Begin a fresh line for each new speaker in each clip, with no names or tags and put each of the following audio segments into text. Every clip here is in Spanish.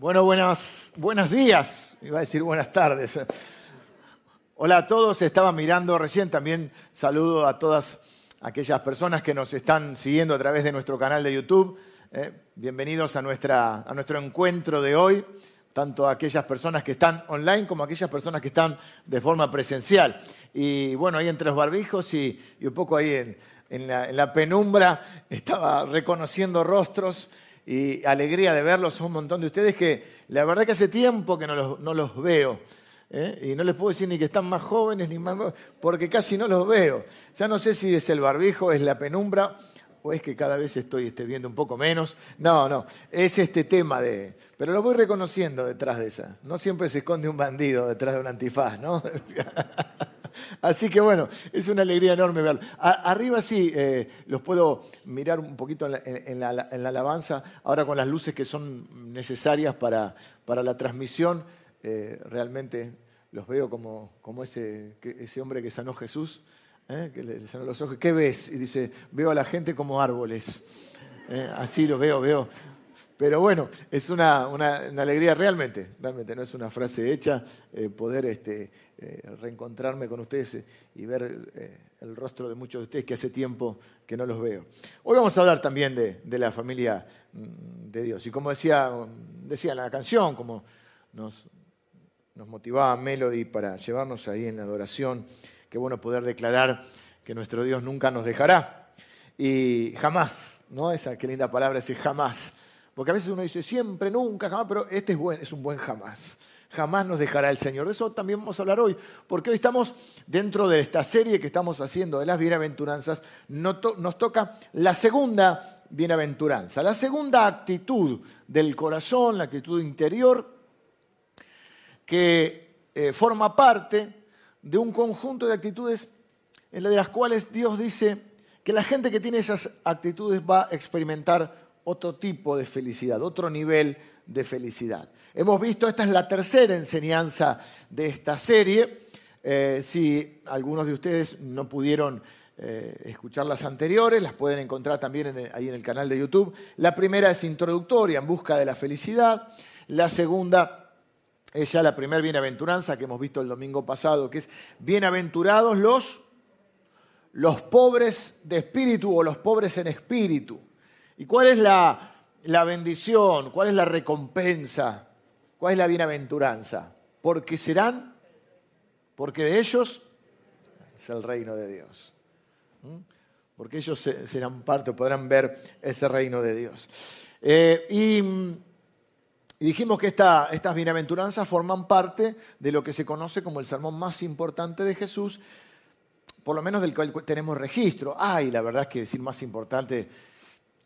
Bueno, buenas, buenos días, iba a decir buenas tardes. Hola a todos, estaba mirando recién, también saludo a todas aquellas personas que nos están siguiendo a través de nuestro canal de YouTube. Eh, bienvenidos a, nuestra, a nuestro encuentro de hoy, tanto aquellas personas que están online como aquellas personas que están de forma presencial. Y bueno, ahí entre los barbijos y, un poco ahí en, la, penumbra estaba reconociendo rostros y alegría de verlos a un montón de ustedes que la verdad que hace tiempo que no los, no los veo. ¿eh? Y no les puedo decir ni que están más jóvenes ni más porque casi no los veo. Ya no sé si es el barbijo, es la penumbra es que cada vez estoy este, viendo un poco menos. No, no, es este tema de... Pero lo voy reconociendo detrás de esa. No siempre se esconde un bandido detrás de un antifaz, ¿no? Así que bueno, es una alegría enorme verlo. arriba sí, eh, los puedo mirar un poquito en la, alabanza, ahora con las luces que son necesarias para, la transmisión, eh, realmente los veo como, ese, ese, hombre que sanó Jesús, eh, que le sanó los ojos. ¿Qué ves? Y dice, veo a la gente como árboles. así lo veo, veo pero bueno, es una, alegría realmente, realmente, no es una frase hecha, eh, poder este, eh, reencontrarme con ustedes eh, y ver el rostro de muchos de ustedes que hace tiempo que no los veo. Hoy vamos a hablar también de, la familia mm, de Dios. Y como decía, decía la canción, como nos, nos motivaba Melody para llevarnos ahí en la adoración, qué bueno poder declarar que nuestro Dios nunca nos dejará. Y jamás, ¿no? Esa qué linda palabra, ese jamás porque a veces uno dice siempre, nunca, jamás, pero este es, es un buen jamás. Jamás nos dejará el Señor. De eso también vamos a hablar hoy, porque hoy estamos dentro de esta serie que estamos haciendo de las bienaventuranzas, nos toca la segunda bienaventuranza, la segunda actitud del corazón, la actitud interior, que eh, forma parte de un conjunto de actitudes en de las cuales Dios dice que la gente que tiene esas actitudes va a experimentar otro tipo de felicidad, otro nivel de felicidad. Hemos visto, esta es la tercera enseñanza de esta serie. Eh, si algunos de ustedes no pudieron eh, escuchar las anteriores, las pueden encontrar también ahí en el canal de YouTube. La primera es introductoria, en busca de la felicidad. La segunda es ya la primera bienaventuranza que hemos visto el domingo pasado, que es bienaventurados los, los pobres de espíritu o los pobres en espíritu. ¿Y cuál es la, bendición? ¿Cuál es la recompensa? ¿Cuál es la bienaventuranza? Porque serán, porque de ellos es el reino de Dios. ¿Mm? Porque ellos serán parte, podrán ver ese reino de Dios. Eh, y, dijimos que estas bienaventuranzas forman parte de lo que se conoce como el sermón más importante de Jesús, por lo menos del cual tenemos registro. Ay, la verdad es que decir más importante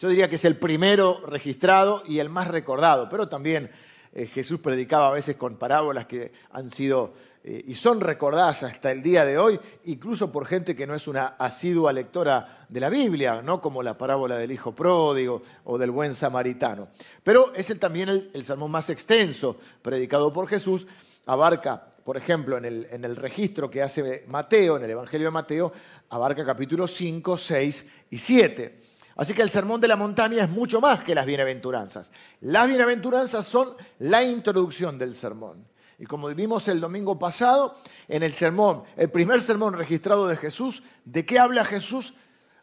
yo diría que es el primero registrado y el más recordado, pero también eh, Jesús predicaba a veces con parábolas que han sido eh, y son recordadas hasta el día de hoy, incluso por gente que no es una asidua lectora de la Biblia, ¿no? como la parábola del hijo pródigo o del buen samaritano. Pero es también el, sermón más extenso predicado por Jesús, abarca, por ejemplo, en el, en el registro que hace Mateo, en el Evangelio de Mateo, abarca capítulos 5, 6 y 7. Así que el sermón de la montaña es mucho más que las bienaventuranzas. Las bienaventuranzas son la introducción del sermón. Y como vimos el domingo pasado, en el sermón, el primer sermón registrado de Jesús, ¿de qué habla Jesús?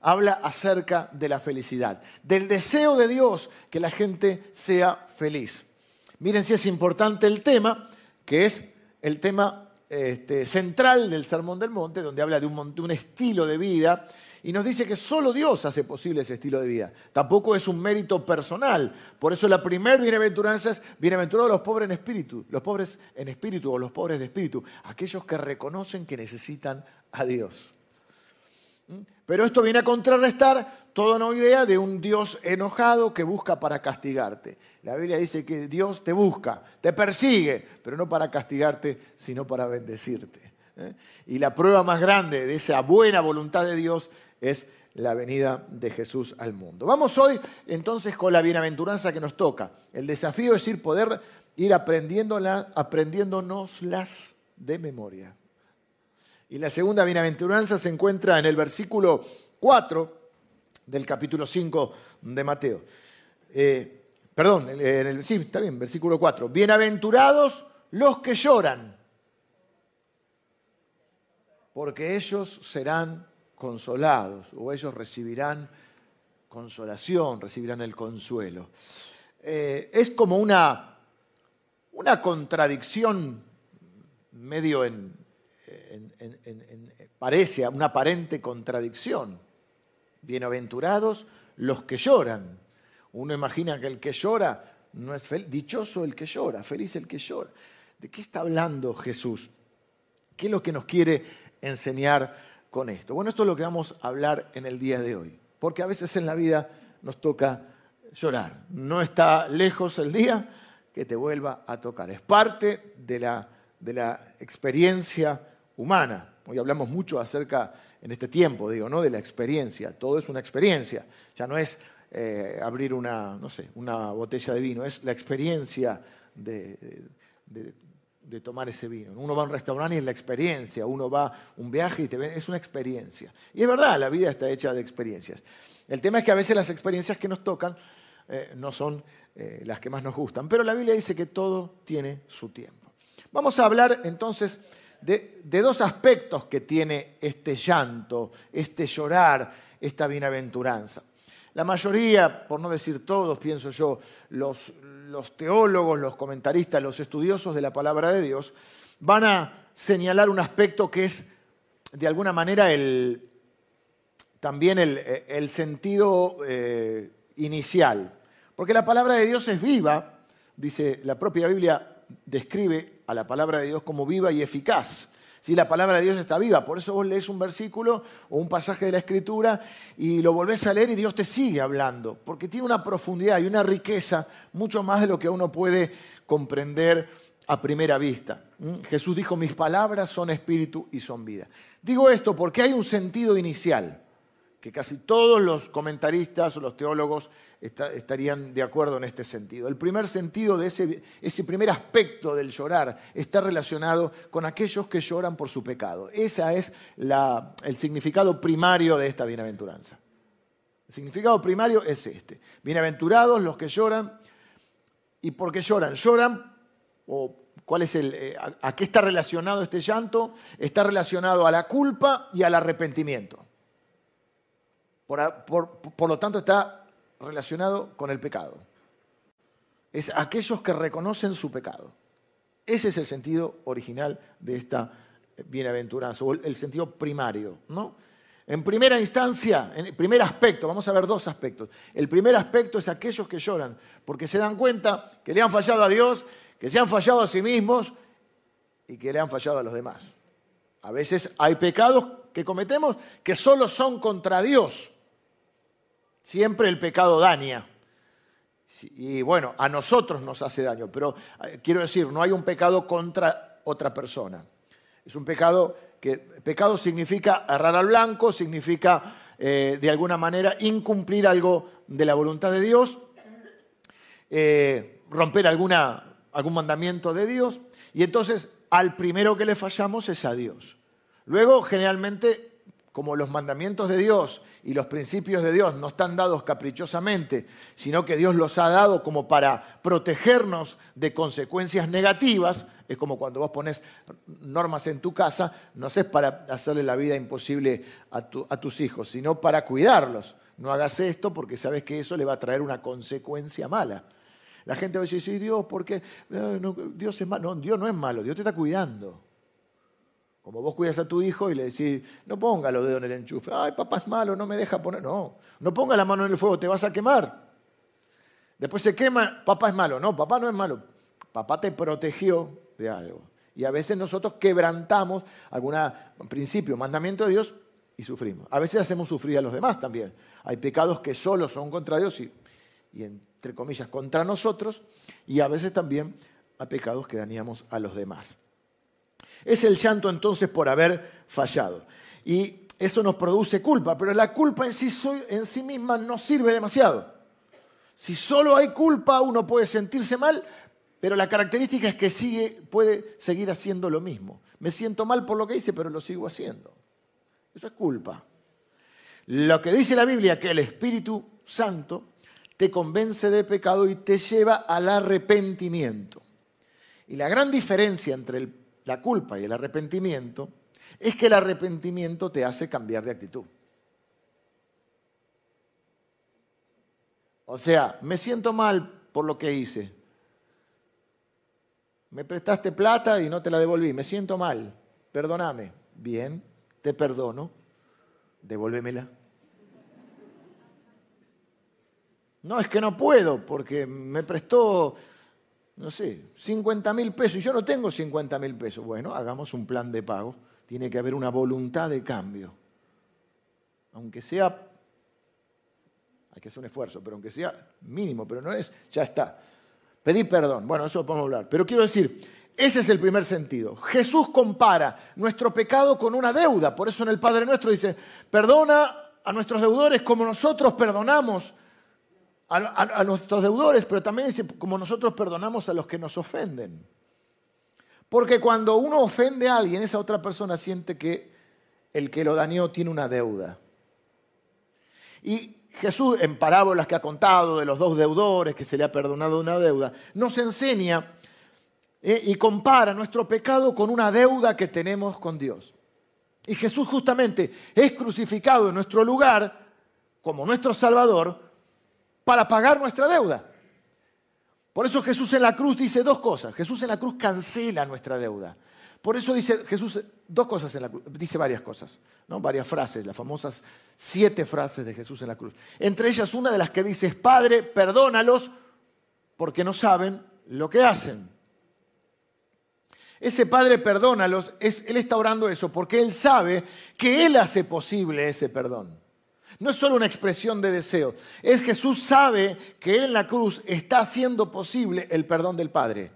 Habla acerca de la felicidad, del deseo de Dios que la gente sea feliz. Miren si es importante el tema, que es el tema este, central del Sermón del Monte, donde habla de un, de un estilo de vida y nos dice que solo Dios hace posible ese estilo de vida. Tampoco es un mérito personal. Por eso la primera bienaventuranza es bienaventurados los pobres en espíritu, los pobres en espíritu o los pobres de espíritu, aquellos que reconocen que necesitan a Dios. ¿Mm? Pero esto viene a contrarrestar toda una idea de un Dios enojado que busca para castigarte. La Biblia dice que Dios te busca, te persigue, pero no para castigarte, sino para bendecirte. ¿eh? Y la prueba más grande de esa buena voluntad de Dios es la venida de Jesús al mundo. Vamos hoy entonces con la bienaventuranza que nos toca. El desafío es ir poder ir aprendiéndonoslas de memoria. Y la segunda bienaventuranza se encuentra en el versículo 4 del capítulo 5 de Mateo. Eh, perdón, sí, está bien, versículo 4. Bienaventurados los que lloran, porque ellos serán consolados o ellos recibirán consolación, recibirán el consuelo. Eh, es como una, una contradicción medio en, parece una aparente contradicción. Bienaventurados los que lloran. Uno imagina que el que llora no es feliz, dichoso el que llora, feliz el que llora. ¿De qué está hablando Jesús? ¿Qué es lo que nos quiere enseñar con esto? Bueno, esto es lo que vamos a hablar en el día de hoy, porque a veces en la vida nos toca llorar. No está lejos el día que te vuelva a tocar. Es parte de la, de la experiencia humana. Hoy hablamos mucho acerca, en este tiempo, digo, ¿no? de la experiencia. Todo es una experiencia. Ya no es eh, abrir una, no sé, una botella de vino, es la experiencia de, de, tomar ese vino. Uno va a un restaurante y es la experiencia, uno va a un viaje y te ve, es una experiencia. Y es verdad, la vida está hecha de experiencias. El tema es que a veces las experiencias que nos tocan eh, no son eh, las que más nos gustan, pero la Biblia dice que todo tiene su tiempo. Vamos a hablar entonces de, de dos aspectos que tiene este llanto, este llorar, esta bienaventuranza. La mayoría, por no decir todos, pienso yo, los, los, teólogos, los comentaristas, los estudiosos de la palabra de Dios, van a señalar un aspecto que es, de alguna manera, el, también el, sentido eh, inicial. Porque la palabra de Dios es viva, dice la propia Biblia, describe a la palabra de Dios como viva y eficaz. Si la palabra de Dios está viva, por eso vos lees un versículo o un pasaje de la Escritura y lo volvés a leer y Dios te sigue hablando, porque tiene una profundidad y una riqueza mucho más de lo que uno puede comprender a primera vista. ¿Mm? Jesús dijo, mis palabras son espíritu y son vida. Digo esto porque hay un sentido inicial que casi todos los comentaristas o los teólogos estarían de acuerdo en este sentido. El primer sentido de ese, ese primer aspecto del llorar está relacionado con aquellos que lloran por su pecado. Ese es el significado primario de esta bienaventuranza. El significado primario es este. Bienaventurados los que lloran. ¿Y por qué lloran? Lloran, o cuál es el, eh, a qué está relacionado este llanto? Está relacionado a la culpa y al arrepentimiento. Por, lo tanto, está relacionado con el pecado. Es aquellos que reconocen su pecado. Ese es el sentido original de esta bienaventuranza, o el sentido primario. ¿no? En primera instancia, en primer aspecto, vamos a ver dos aspectos. El primer aspecto es aquellos que lloran, porque se dan cuenta que le han fallado a Dios, que se han fallado a sí mismos y que le han fallado a los demás. A veces hay pecados que cometemos que solo son contra Dios. Siempre el pecado daña. Y bueno, a nosotros nos hace daño, pero eh, quiero decir, no hay un pecado contra otra persona. Es un pecado que pecado significa errar al blanco, significa eh, de alguna manera incumplir algo de la voluntad de Dios, eh, romper alguna, algún mandamiento de Dios, y entonces al primero que le fallamos es a Dios. Luego, generalmente, como los mandamientos de Dios y los principios de Dios no están dados caprichosamente, sino que Dios los ha dado como para protegernos de consecuencias negativas, es como cuando vos pones normas en tu casa, no es para hacerle la vida imposible a, tus hijos, sino para cuidarlos. No hagas esto porque sabes que eso le va a traer una consecuencia mala. La gente va a decir, sí, Dios, porque eh, Dios es malo. No, Dios no es malo, Dios te está cuidando. Como vos cuidas a tu hijo y le decís, no ponga los dedos en el enchufe. Ay, papá es malo, no me deja poner. No, no ponga la mano en el fuego, te vas a quemar. Después se quema, papá es malo. No, papá no es malo. Papá te protegió de algo. Y a veces nosotros quebrantamos algún principio, mandamiento de Dios y sufrimos. A veces hacemos sufrir a los demás también. Hay pecados que solo son contra Dios y, y entre comillas, contra nosotros. Y a veces también hay pecados que dañamos a los demás. Es el llanto entonces por haber fallado. Y eso nos produce culpa, pero la culpa en sí, en sí misma no sirve demasiado. Si solo hay culpa, uno puede sentirse mal, pero la característica es que sigue, puede seguir haciendo lo mismo. Me siento mal por lo que hice, pero lo sigo haciendo. Eso es culpa. Lo que dice la Biblia, que el Espíritu Santo te convence de pecado y te lleva al arrepentimiento. Y la gran diferencia entre la culpa y el arrepentimiento es que el arrepentimiento te hace cambiar de actitud. O sea, me siento mal por lo que hice. Me prestaste plata y no te la devolví. Me siento mal. Perdóname. Bien, te perdono. Devuélvemela. No, es que no puedo porque me prestó, no sé, 50 mil pesos y yo no tengo 50 mil pesos. Bueno, hagamos un plan de pago. Tiene que haber una voluntad de cambio. Aunque sea, hay que hacer un esfuerzo, pero aunque sea mínimo, pero no es, ya está. Pedir perdón. Bueno, eso lo podemos hablar. Pero quiero decir, ese es el primer sentido. Jesús compara nuestro pecado con una deuda. Por eso en el Padre Nuestro dice, perdona a nuestros deudores como nosotros perdonamos a, nuestros deudores, pero también como nosotros perdonamos a los que nos ofenden. Porque cuando uno ofende a alguien, esa otra persona siente que el que lo dañó tiene una deuda. Y Jesús, en parábolas que ha contado de los dos deudores que se le ha perdonado una deuda, nos enseña eh, y compara nuestro pecado con una deuda que tenemos con Dios. Y Jesús justamente es crucificado en nuestro lugar como nuestro Salvador para pagar nuestra deuda. Por eso Jesús en la cruz dice dos cosas. Jesús en la cruz cancela nuestra deuda. Por eso dice Jesús dos cosas en la cruz, dice varias cosas, ¿no? varias frases, las famosas siete frases de Jesús en la cruz. Entre ellas una de las que dice, Padre, perdónalos porque no saben lo que hacen. Ese Padre, perdónalos, es, Él está orando eso porque Él sabe que Él hace posible ese perdón. No es solo una expresión de deseo, es Jesús sabe que Él en la cruz está haciendo posible el perdón del Padre.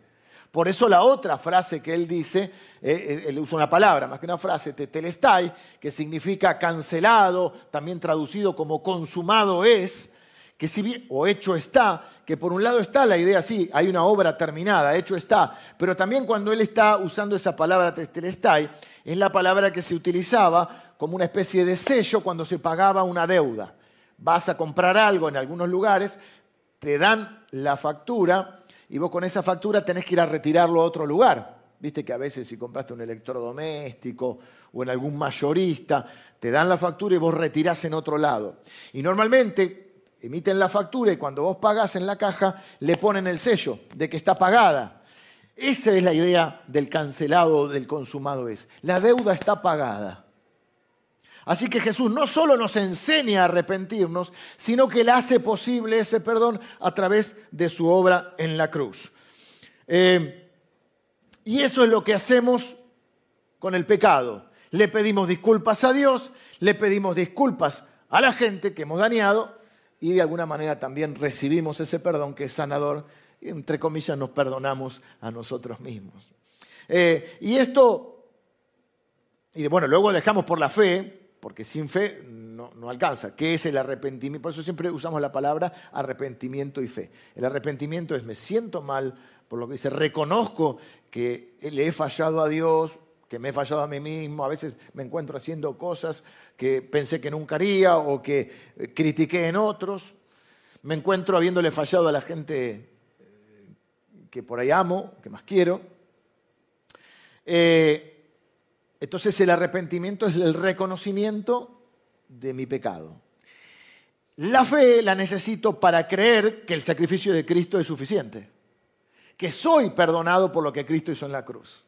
Por eso la otra frase que Él dice, eh, eh, Él usa una palabra, más que una frase, tetelestai, que significa cancelado, también traducido como consumado es, que si bien, o hecho está, que por un lado está la idea, sí, hay una obra terminada, hecho está, pero también cuando él está usando esa palabra tetelestai, es la palabra que se utilizaba como una especie de sello cuando se pagaba una deuda. Vas a comprar algo en algunos lugares, te dan la factura y vos con esa factura tenés que ir a retirarlo a otro lugar. Viste que a veces si compraste un electrodoméstico o en algún mayorista, te dan la factura y vos retirás en otro lado. Y normalmente emiten la factura y cuando vos pagás en la caja le ponen el sello de que está pagada. Esa es la idea del cancelado, del consumado es. La deuda está pagada. Así que Jesús no solo nos enseña a arrepentirnos, sino que le hace posible ese perdón a través de su obra en la cruz. Eh, y eso es lo que hacemos con el pecado. Le pedimos disculpas a Dios, le pedimos disculpas a la gente que hemos dañado y de alguna manera también recibimos ese perdón que es sanador entre comillas nos perdonamos a nosotros mismos. Eh, y esto, y bueno, luego dejamos por la fe, porque sin fe no, no, alcanza. ¿Qué es el arrepentimiento? Por eso siempre usamos la palabra arrepentimiento y fe. El arrepentimiento es me siento mal por lo que dice, reconozco que le he fallado a Dios, que me he fallado a mí mismo, a veces me encuentro haciendo cosas que pensé que nunca haría o que critiqué en otros, me encuentro habiéndole fallado a la gente que por ahí amo, que más quiero. Eh, entonces el arrepentimiento es el reconocimiento de mi pecado. La fe la necesito para creer que el sacrificio de Cristo es suficiente, que soy perdonado por lo que Cristo hizo en la cruz.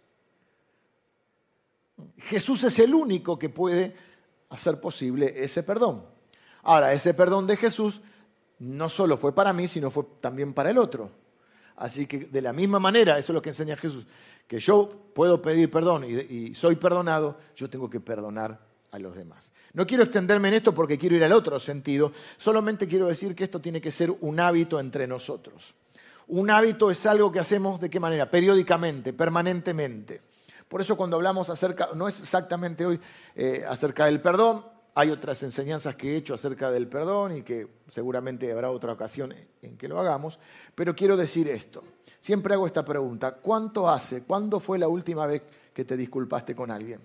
Jesús es el único que puede hacer posible ese perdón. Ahora, ese perdón de Jesús no solo fue para mí, sino fue también para el otro. Así que de la misma manera, eso es lo que enseña Jesús, que yo puedo pedir perdón y, soy perdonado, yo tengo que perdonar a los demás. No quiero extenderme en esto porque quiero ir al otro sentido, solamente quiero decir que esto tiene que ser un hábito entre nosotros. Un hábito es algo que hacemos de qué manera? Periódicamente, permanentemente. Por eso cuando hablamos acerca, no es exactamente hoy eh, acerca del perdón, hay otras enseñanzas que he hecho acerca del perdón y que seguramente habrá otra ocasión en que lo hagamos, pero quiero decir esto. Siempre hago esta pregunta, ¿cuánto hace, cuándo fue la última vez que te disculpaste con alguien?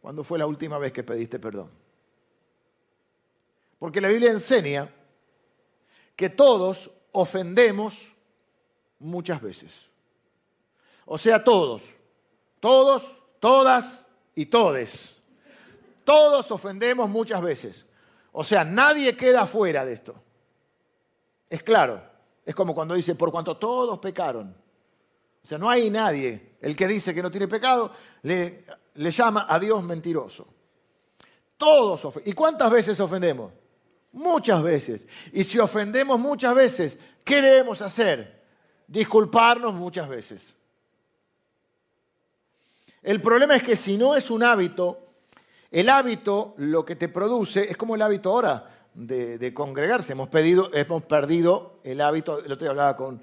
¿Cuándo fue la última vez que pediste perdón? Porque la Biblia enseña que todos ofendemos muchas veces. O sea, todos, todos, todas y todes. Todos ofendemos muchas veces. O sea, nadie queda fuera de esto. Es claro. Es como cuando dice, por cuanto todos pecaron. O sea, no hay nadie. El que dice que no tiene pecado le, le llama a Dios mentiroso. Todos ofendemos. ¿Y cuántas veces ofendemos? Muchas veces. Y si ofendemos muchas veces, ¿qué debemos hacer? Disculparnos muchas veces. El problema es que si no es un hábito, el hábito lo que te produce es como el hábito ahora de, congregarse. Hemos, perdido el hábito, el otro día hablaba con,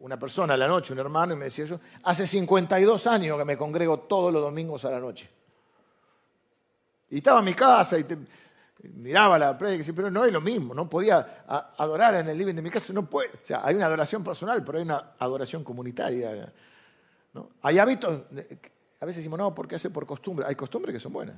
una persona a la noche, un hermano, y me decía yo, hace 52 años que me congrego todos los domingos a la noche. Y estaba en mi casa y miraba la predica, pero no es lo mismo, no podía adorar en el living de mi casa, no puede. O sea, hay una adoración personal, pero hay una adoración comunitaria. Hay hábitos, a veces decimos, no, porque hace por costumbre. Hay costumbres que son buenas.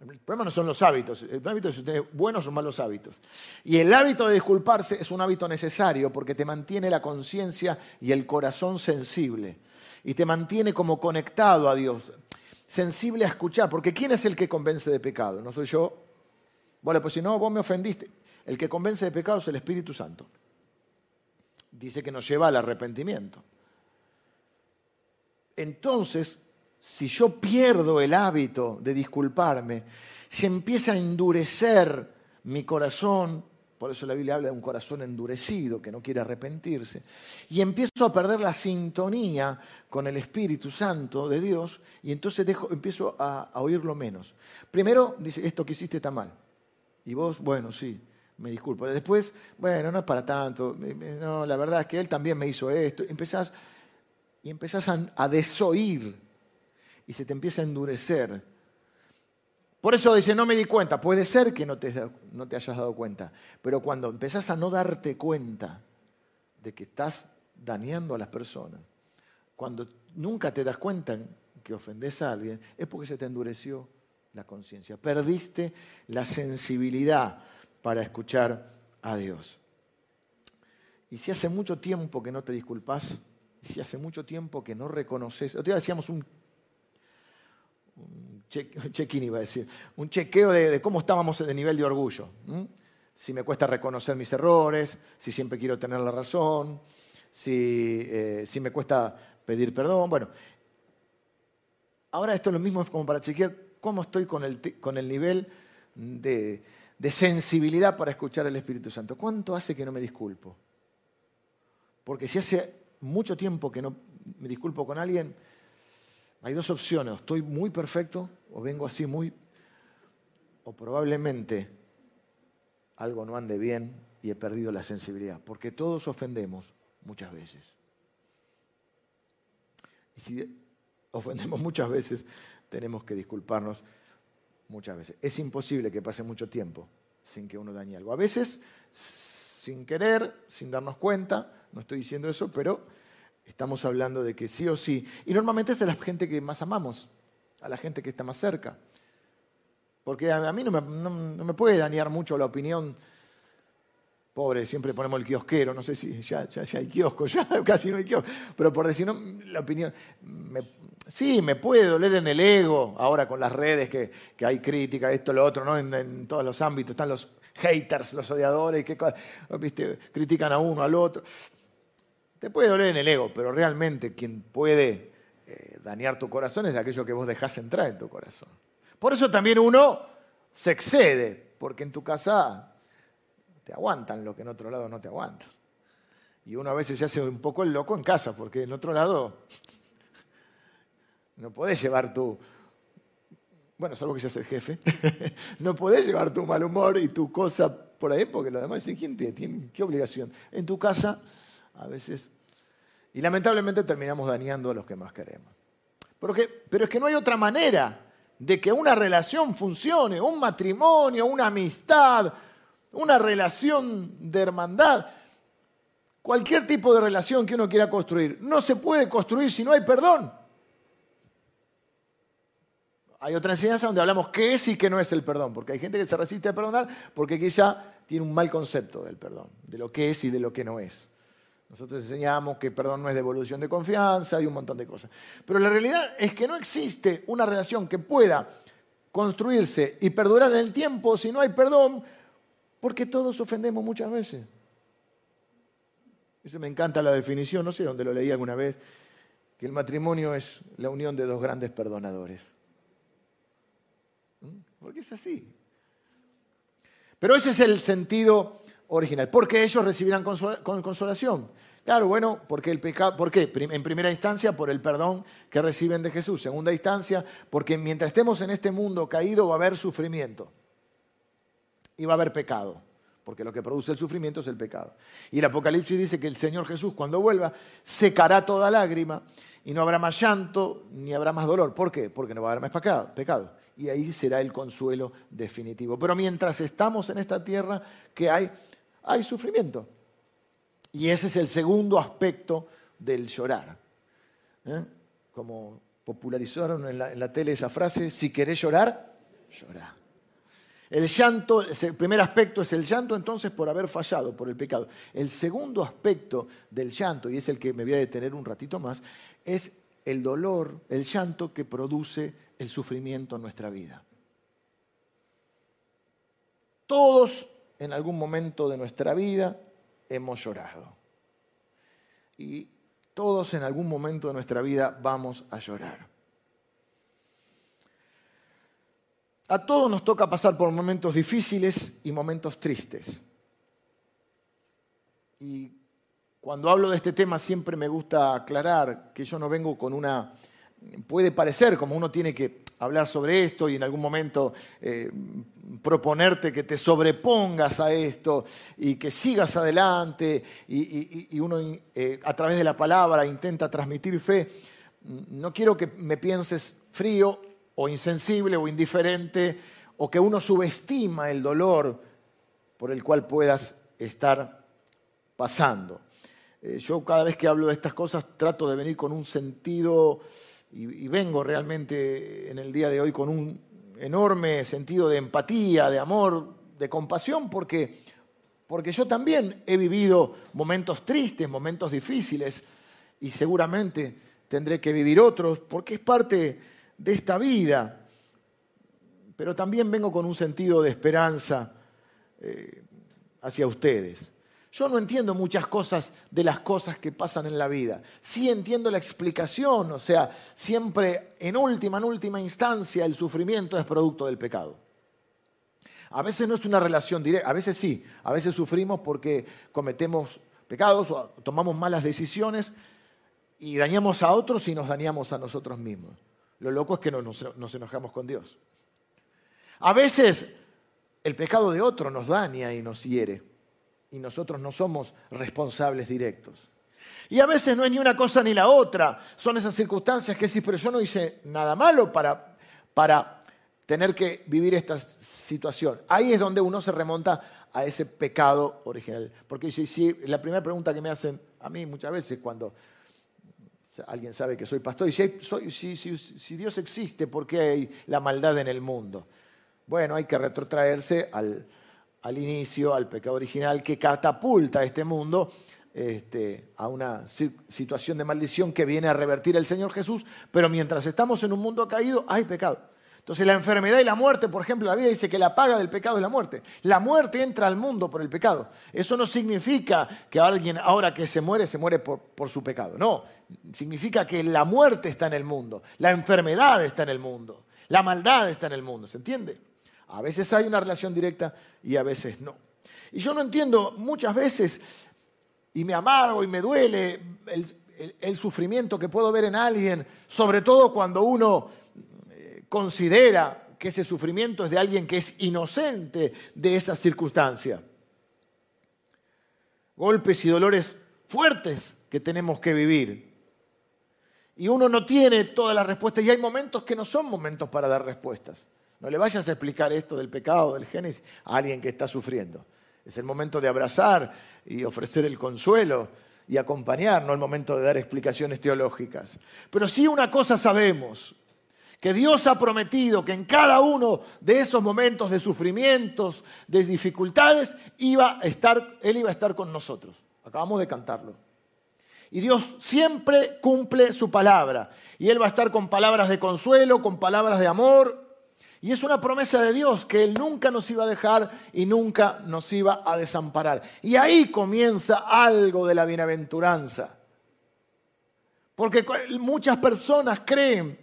El problema no son los hábitos, el hábito es tener buenos o malos hábitos. Y el hábito de disculparse es un hábito necesario porque te mantiene la conciencia y el corazón sensible. Y te mantiene como conectado a Dios, sensible a escuchar. Porque ¿quién es el que convence de pecado? ¿No soy yo? Bueno, pues si no, vos me ofendiste. El que convence de pecado es el Espíritu Santo. Dice que nos lleva al arrepentimiento. Entonces, si yo pierdo el hábito de disculparme, se empieza a endurecer mi corazón, por eso la Biblia habla de un corazón endurecido que no quiere arrepentirse, y empiezo a perder la sintonía con el Espíritu Santo de Dios, y entonces empiezo a, oírlo menos. Primero dice, esto que hiciste está mal. Y vos, bueno, sí, me disculpo. Después, bueno, no es para tanto, no, la verdad es que él también me hizo esto. Empezás, y empezás a desoír y se te empieza a endurecer. Por eso dice, no me di cuenta. Puede ser que no te, no te hayas dado cuenta, pero cuando empezás a no darte cuenta de que estás dañando a las personas, cuando nunca te das cuenta que ofendes a alguien, es porque se te endureció la conciencia. Perdiste la sensibilidad para escuchar a Dios. Y si hace mucho tiempo que no te disculpas, si hace mucho tiempo que no reconoces, otro día decíamos un un check-in iba a decir, un chequeo de, cómo estábamos de nivel de orgullo. Si me cuesta reconocer mis errores, si siempre quiero tener la razón, si, eh, si me cuesta pedir perdón. Bueno, ahora esto es lo mismo como para chequear cómo estoy con el, con el nivel de, de sensibilidad para escuchar al Espíritu Santo. ¿Cuánto hace que no me disculpo? Porque si hace mucho tiempo que no me disculpo con alguien, hay dos opciones, estoy muy perfecto o vengo así muy, o probablemente algo no ande bien y he perdido la sensibilidad, porque todos ofendemos muchas veces. Y si ofendemos muchas veces, tenemos que disculparnos muchas veces. Es imposible que pase mucho tiempo sin que uno dañe algo. A veces, sin querer, sin darnos cuenta, no estoy diciendo eso, pero Estamos hablando de que sí o sí. Y normalmente es de la gente que más amamos, a la gente que está más cerca. Porque a mí no me, puede dañar mucho la opinión. Pobre, siempre ponemos el kiosquero, no sé si ya, hay kiosco, ya casi no hay kiosco. Pero por decir, no, la opinión. sí, me puede doler en el ego, ahora con las redes que, hay crítica, esto, lo otro, ¿no? En, todos los ámbitos están los haters, los odiadores, que ¿viste? critican a uno, al otro. Te puede doler en el ego, pero realmente quien puede eh, dañar tu corazón es aquello que vos dejás entrar en tu corazón. Por eso también uno se excede, porque en tu casa te aguantan lo que en otro lado no te aguantan. Y uno a veces se hace un poco el loco en casa, porque en otro lado no podés llevar tu... Bueno, salvo que seas el jefe, no podés llevar tu mal humor y tu cosa por ahí, porque lo demás dicen, ¿quién tiene? ¿Qué obligación? En tu casa a veces. Y lamentablemente terminamos dañando a los que más queremos. Pero es que no hay otra manera de que una relación funcione, un matrimonio, una amistad, una relación de hermandad, cualquier tipo de relación que uno quiera construir, no se puede construir si no hay perdón. Hay otra enseñanza donde hablamos qué es y qué no es el perdón, porque hay gente que se resiste a perdonar porque quizá tiene un mal concepto del perdón, de lo que es y de lo que no es. Nosotros enseñamos que perdón no es devolución de confianza y un montón de cosas. Pero la realidad es que no existe una relación que pueda construirse y perdurar en el tiempo si no hay perdón, porque todos ofendemos muchas veces. Eso me encanta la definición, no sé dónde lo leí alguna vez, que el matrimonio es la unión de dos grandes perdonadores. ¿Mm? Porque es así. Pero ese es el sentido original. Porque ellos recibirán consolación. Claro, bueno, porque el pecado, ¿por qué? En primera instancia, por el perdón que reciben de Jesús. Segunda instancia, porque mientras estemos en este mundo caído va a haber sufrimiento y va a haber pecado porque lo que produce el sufrimiento es el pecado. Y el Apocalipsis dice que el Señor Jesús cuando vuelva secará toda lágrima y no habrá más llanto ni habrá más dolor. ¿Por qué? Porque no va a haber más pecado. Y ahí será el consuelo definitivo. Pero mientras estamos en esta tierra, que hay? Hay sufrimiento. Y ese es el segundo aspecto del llorar. ¿Eh? Como popularizaron en la, en la tele esa frase, si querés llorar, llorá. El llanto, el primer aspecto es el llanto entonces por haber fallado, por el pecado. El segundo aspecto del llanto, y es el que me voy a detener un ratito más, es el dolor, el llanto que produce el sufrimiento en nuestra vida. Todos en algún momento de nuestra vida hemos llorado. Y todos en algún momento de nuestra vida vamos a llorar. A todos nos toca pasar por momentos difíciles y momentos tristes. Y cuando hablo de este tema siempre me gusta aclarar que yo no vengo con una... Puede parecer como uno tiene que hablar sobre esto y en algún momento eh, proponerte que te sobrepongas a esto y que sigas adelante y, uno eh, a través de la palabra intenta transmitir fe. No quiero que me pienses frío o insensible o indiferente, o que uno subestima el dolor por el cual puedas estar pasando. Eh, yo cada vez que hablo de estas cosas trato de venir con un sentido y, vengo realmente en el día de hoy con un enorme sentido de empatía, de amor, de compasión, porque, porque yo también he vivido momentos tristes, momentos difíciles, y seguramente tendré que vivir otros, porque es parte de esta vida, pero también vengo con un sentido de esperanza eh, hacia ustedes. Yo no entiendo muchas cosas de las cosas que pasan en la vida. Sí entiendo la explicación, o sea, siempre en última, en última instancia, el sufrimiento es producto del pecado. A veces no es una relación directa, a veces sí, a veces sufrimos porque cometemos pecados o tomamos malas decisiones y dañamos a otros y nos dañamos a nosotros mismos. Lo loco es que no nos, enojamos con Dios. A veces el pecado de otro nos daña y nos hiere y nosotros no somos responsables directos. Y a veces no es ni una cosa ni la otra, son esas circunstancias que sí, pero yo no hice nada malo para, para tener que vivir esta situación. Ahí es donde uno se remonta a ese pecado original. Porque si, si, la primera pregunta que me hacen a mí muchas veces cuando alguien sabe que soy pastor, y si, Dios existe, ¿por qué hay la maldad en el mundo? Bueno, hay que retrotraerse al, inicio, al pecado original que catapulta a este mundo este, a una situación de maldición que viene a revertir el Señor Jesús, pero mientras estamos en un mundo caído, hay pecado. Entonces la enfermedad y la muerte, por ejemplo, la Biblia dice que la paga del pecado es la muerte. La muerte entra al mundo por el pecado. Eso no significa que alguien ahora que se muere, se muere por, por su pecado. No, significa que la muerte está en el mundo, la enfermedad está en el mundo, la maldad está en el mundo. ¿Se entiende? A veces hay una relación directa y a veces no. Y yo no entiendo muchas veces, y me amargo y me duele el, sufrimiento que puedo ver en alguien, sobre todo cuando uno considera que ese sufrimiento es de alguien que es inocente de esa circunstancia. Golpes y dolores fuertes que tenemos que vivir. Y uno no tiene todas las respuestas y hay momentos que no son momentos para dar respuestas. No le vayas a explicar esto del pecado, del Génesis, a alguien que está sufriendo. Es el momento de abrazar y ofrecer el consuelo y acompañar, no el momento de dar explicaciones teológicas. Pero sí una cosa sabemos, que Dios ha prometido que en cada uno de esos momentos de sufrimientos, de dificultades, iba a estar, Él iba a estar con nosotros. Acabamos de cantarlo. Y Dios siempre cumple su palabra. Y Él va a estar con palabras de consuelo, con palabras de amor. Y es una promesa de Dios que Él nunca nos iba a dejar y nunca nos iba a desamparar. Y ahí comienza algo de la bienaventuranza. Porque muchas personas creen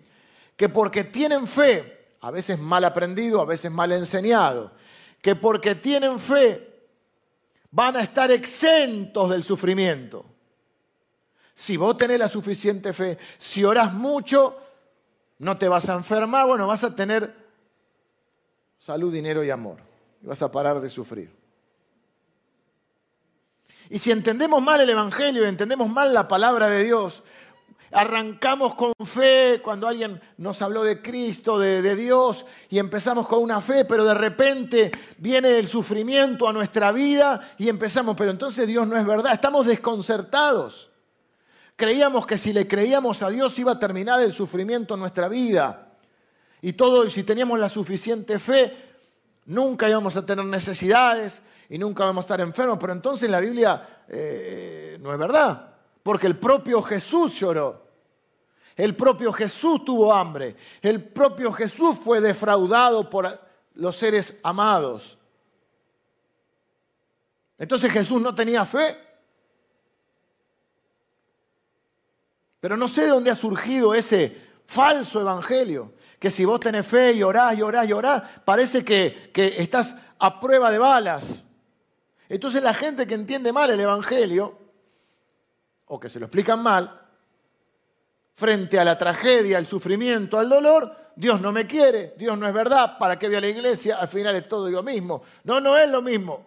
que porque tienen fe, a veces mal aprendido, a veces mal enseñado, que porque tienen fe van a estar exentos del sufrimiento. Si vos tenés la suficiente fe, si orás mucho, no te vas a enfermar, bueno, vas a tener salud, dinero y amor. Y vas a parar de sufrir. Y si entendemos mal el Evangelio, entendemos mal la palabra de Dios, Arrancamos con fe cuando alguien nos habló de Cristo, de, Dios, y empezamos con una fe, pero de repente viene el sufrimiento a nuestra vida y empezamos, pero entonces Dios no es verdad, estamos desconcertados. Creíamos que si le creíamos a Dios iba a terminar el sufrimiento en nuestra vida. Y todo, si teníamos la suficiente fe, nunca íbamos a tener necesidades y nunca vamos a estar enfermos. Pero entonces la Biblia eh, no es verdad porque el propio Jesús lloró. El propio Jesús tuvo hambre. El propio Jesús fue defraudado por los seres amados. Entonces Jesús no tenía fe. Pero no sé de dónde ha surgido ese falso evangelio. Que si vos tenés fe y orás y orás y orás, parece que, que estás a prueba de balas. Entonces la gente que entiende mal el evangelio o que se lo explican mal, frente a la tragedia, al sufrimiento, al dolor, Dios no me quiere, Dios no es verdad, ¿para qué voy a la iglesia? Al final es todo lo mismo. No, no es lo mismo.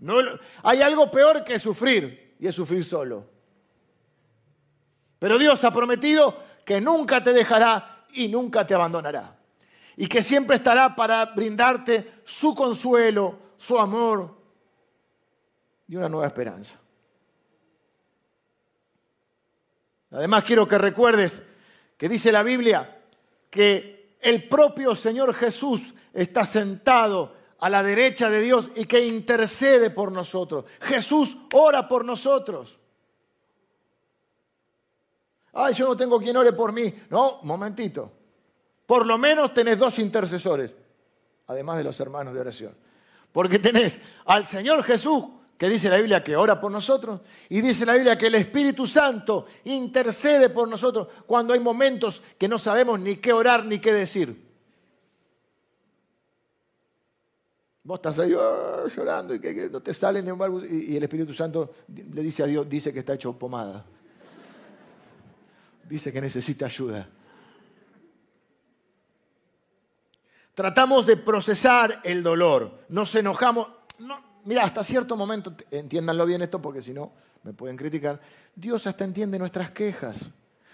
No, hay algo peor que sufrir, y es sufrir solo. Pero Dios ha prometido que nunca te dejará y nunca te abandonará. Y que siempre estará para brindarte su consuelo, su amor y una nueva esperanza. Además quiero que recuerdes que dice la Biblia que el propio Señor Jesús está sentado a la derecha de Dios y que intercede por nosotros. Jesús ora por nosotros. Ay, yo no tengo quien ore por mí. No, momentito. Por lo menos tenés dos intercesores, además de los hermanos de oración. Porque tenés al Señor Jesús que dice la Biblia que ora por nosotros, y dice la Biblia que el Espíritu Santo intercede por nosotros cuando hay momentos que no sabemos ni qué orar ni qué decir. Vos estás ahí ah, llorando y que, no te sale ni un y, y el Espíritu Santo le dice a Dios, dice que está hecho pomada. Dice que necesita ayuda. Tratamos de procesar el dolor, nos enojamos, no, mira, hasta cierto momento, entiéndanlo bien esto porque si no me pueden criticar, Dios hasta entiende nuestras quejas.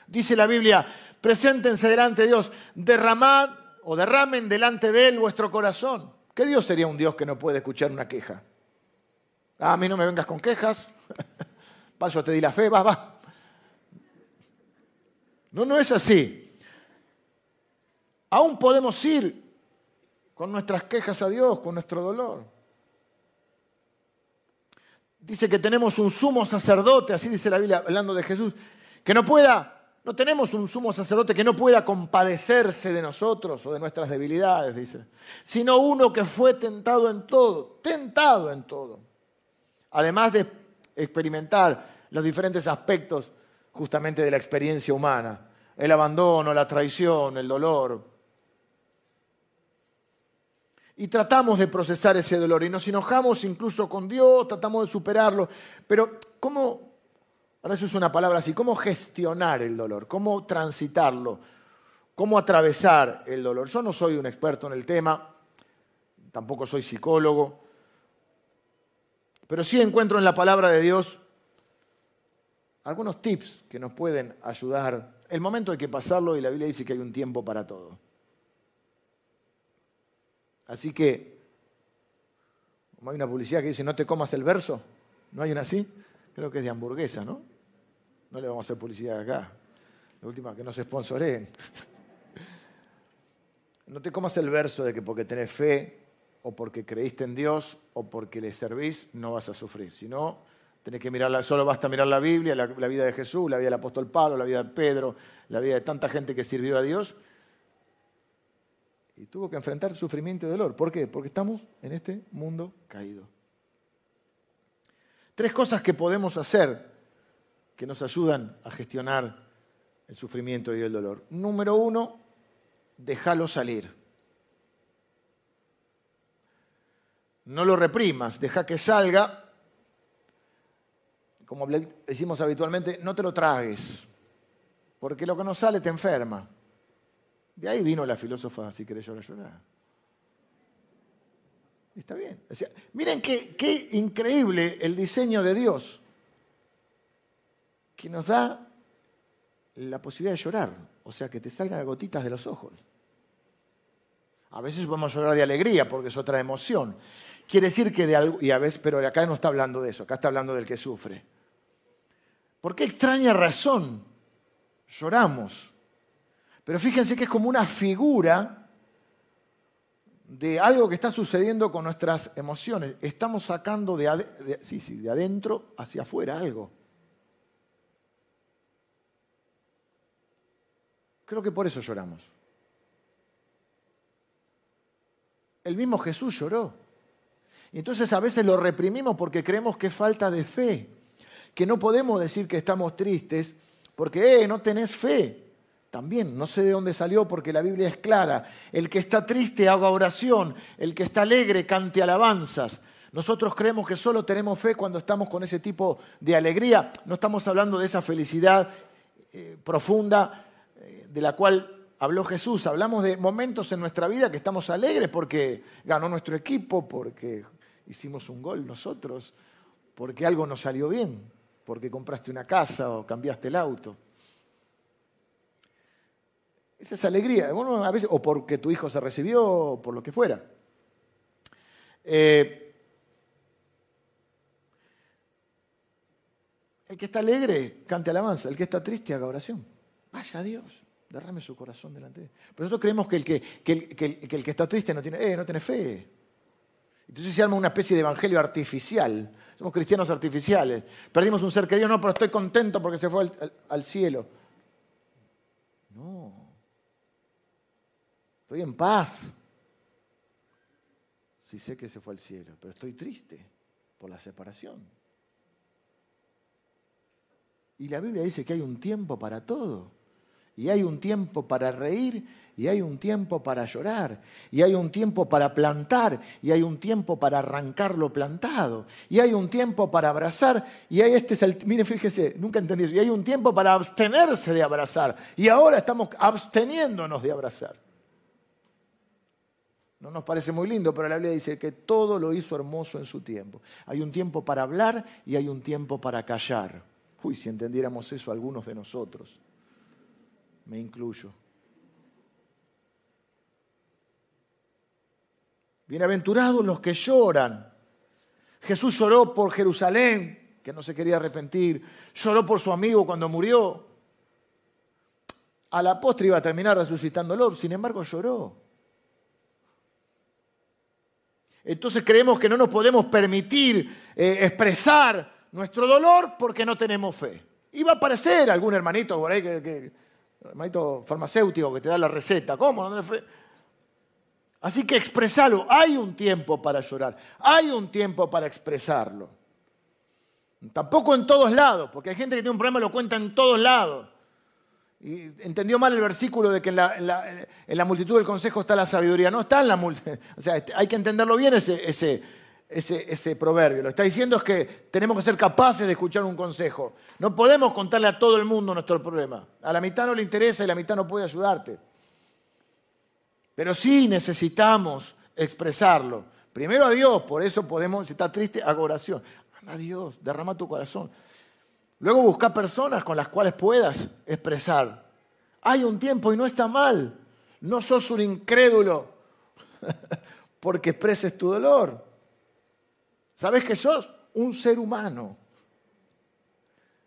Dice la Biblia, preséntense delante de Dios, derramad o derramen delante de Él vuestro corazón. ¿Qué Dios sería un Dios que no puede escuchar una queja? Ah, a mí no me vengas con quejas. Paso, te di la fe, va, va. No, no es así. Aún podemos ir con nuestras quejas a Dios, con nuestro dolor. Dice que tenemos un sumo sacerdote, así dice la Biblia hablando de Jesús, que no pueda, no tenemos un sumo sacerdote que no pueda compadecerse de nosotros o de nuestras debilidades, dice, sino uno que fue tentado en todo, tentado en todo. Además de experimentar los diferentes aspectos justamente de la experiencia humana, el abandono, la traición, el dolor, y tratamos de procesar ese dolor y nos enojamos incluso con Dios, tratamos de superarlo. Pero ¿cómo, ahora eso es una palabra así, cómo gestionar el dolor? ¿Cómo transitarlo? ¿Cómo atravesar el dolor? Yo no soy un experto en el tema, tampoco soy psicólogo, pero sí encuentro en la palabra de Dios algunos tips que nos pueden ayudar. El momento hay que pasarlo y la Biblia dice que hay un tiempo para todo. Así que, como hay una publicidad que dice no te comas el verso, ¿no hay una así? Creo que es de hamburguesa, ¿no? No le vamos a hacer publicidad acá. La última que no se sponsoreen. No te comas el verso de que porque tenés fe o porque creíste en Dios o porque le servís no vas a sufrir. Si no, que mirarla, solo basta mirar la Biblia, la, la vida de Jesús, la vida del apóstol Pablo, la vida de Pedro, la vida de tanta gente que sirvió a Dios y tuvo que enfrentar sufrimiento y dolor. ¿Por qué? Porque estamos en este mundo caído. Tres cosas que podemos hacer que nos ayudan a gestionar el sufrimiento y el dolor. Número uno, déjalo salir. No lo reprimas, deja que salga. Como decimos habitualmente, no te lo tragues, porque lo que no sale te enferma. De ahí vino la filósofa, si querés llorar, llorar. Está bien. miren qué, increíble el diseño de Dios, que nos da la posibilidad de llorar, o sea, que te salgan gotitas de los ojos. A veces podemos llorar de alegría porque es otra emoción. Quiere decir que de algo, y a veces, pero acá no está hablando de eso, acá está hablando del que sufre. ¿Por qué extraña razón lloramos? Pero fíjense que es como una figura de algo que está sucediendo con nuestras emociones. Estamos sacando de, sí, sí, de adentro hacia afuera algo. Creo que por eso lloramos. El mismo Jesús lloró. Y entonces a veces lo reprimimos porque creemos que es falta de fe. Que no podemos decir que estamos tristes porque eh, no tenés fe. También, no sé de dónde salió porque la Biblia es clara. El que está triste haga oración, el que está alegre cante alabanzas. Nosotros creemos que solo tenemos fe cuando estamos con ese tipo de alegría. No estamos hablando de esa felicidad eh, profunda eh, de la cual habló Jesús. Hablamos de momentos en nuestra vida que estamos alegres porque ganó nuestro equipo, porque hicimos un gol nosotros, porque algo nos salió bien, porque compraste una casa o cambiaste el auto. Esa es alegría, a veces, o porque tu hijo se recibió, o por lo que fuera. Eh, el que está alegre, cante alabanza. El que está triste, haga oración. Vaya a Dios, derrame su corazón delante de él. Pero nosotros creemos que el que, el, que está triste no tiene, eh, no tiene fe. Entonces se arma una especie de evangelio artificial. Somos cristianos artificiales. Perdimos un ser querido, no, pero estoy contento porque se fue al cielo. No. Estoy en paz. Si sé que se fue al cielo, pero estoy triste por la separación. Y la Biblia dice que hay un tiempo para todo. Y hay un tiempo para reír, y hay un tiempo para llorar, y hay un tiempo para plantar, y hay un tiempo para arrancar lo plantado, y hay un tiempo para abrazar, y hay este es el, mire, fíjese, nunca entendí y hay un tiempo para abstenerse de abrazar, y ahora estamos absteniéndonos de abrazar. No nos parece muy lindo, pero la Biblia dice que todo lo hizo hermoso en su tiempo. Hay un tiempo para hablar y hay un tiempo para callar. Uy, si entendiéramos eso algunos de nosotros, me incluyo. Bienaventurados los que lloran. Jesús lloró por Jerusalén, que no se quería arrepentir. Lloró por su amigo cuando murió. A la postre iba a terminar resucitándolo, sin embargo lloró. Entonces creemos que no nos podemos permitir eh, expresar nuestro dolor porque no tenemos fe. Va a aparecer algún hermanito por ahí, que, hermanito farmacéutico que te da la receta. ¿Cómo? ¿No fe? Así que expresalo. Hay un tiempo para llorar. Hay un tiempo para expresarlo. Tampoco en todos lados, porque hay gente que tiene un problema y lo cuenta en todos lados. Y entendió mal el versículo de que en la, multitud del consejo está la sabiduría. No está en la multitud. O sea, este, hay que entenderlo bien ese, ese, ese, proverbio. Lo está diciendo es que tenemos que ser capaces de escuchar un consejo. No podemos contarle a todo el mundo nuestro problema. A la mitad no le interesa y la mitad no puede ayudarte. Pero sí necesitamos expresarlo. Primero a Dios, por eso podemos, si está triste, haga oración. A Dios, derrama tu corazón. Luego busca personas con las cuales puedas expresar. Hay un tiempo y no está mal. No sos un incrédulo porque expreses tu dolor. ¿Sabes que sos? Un ser humano.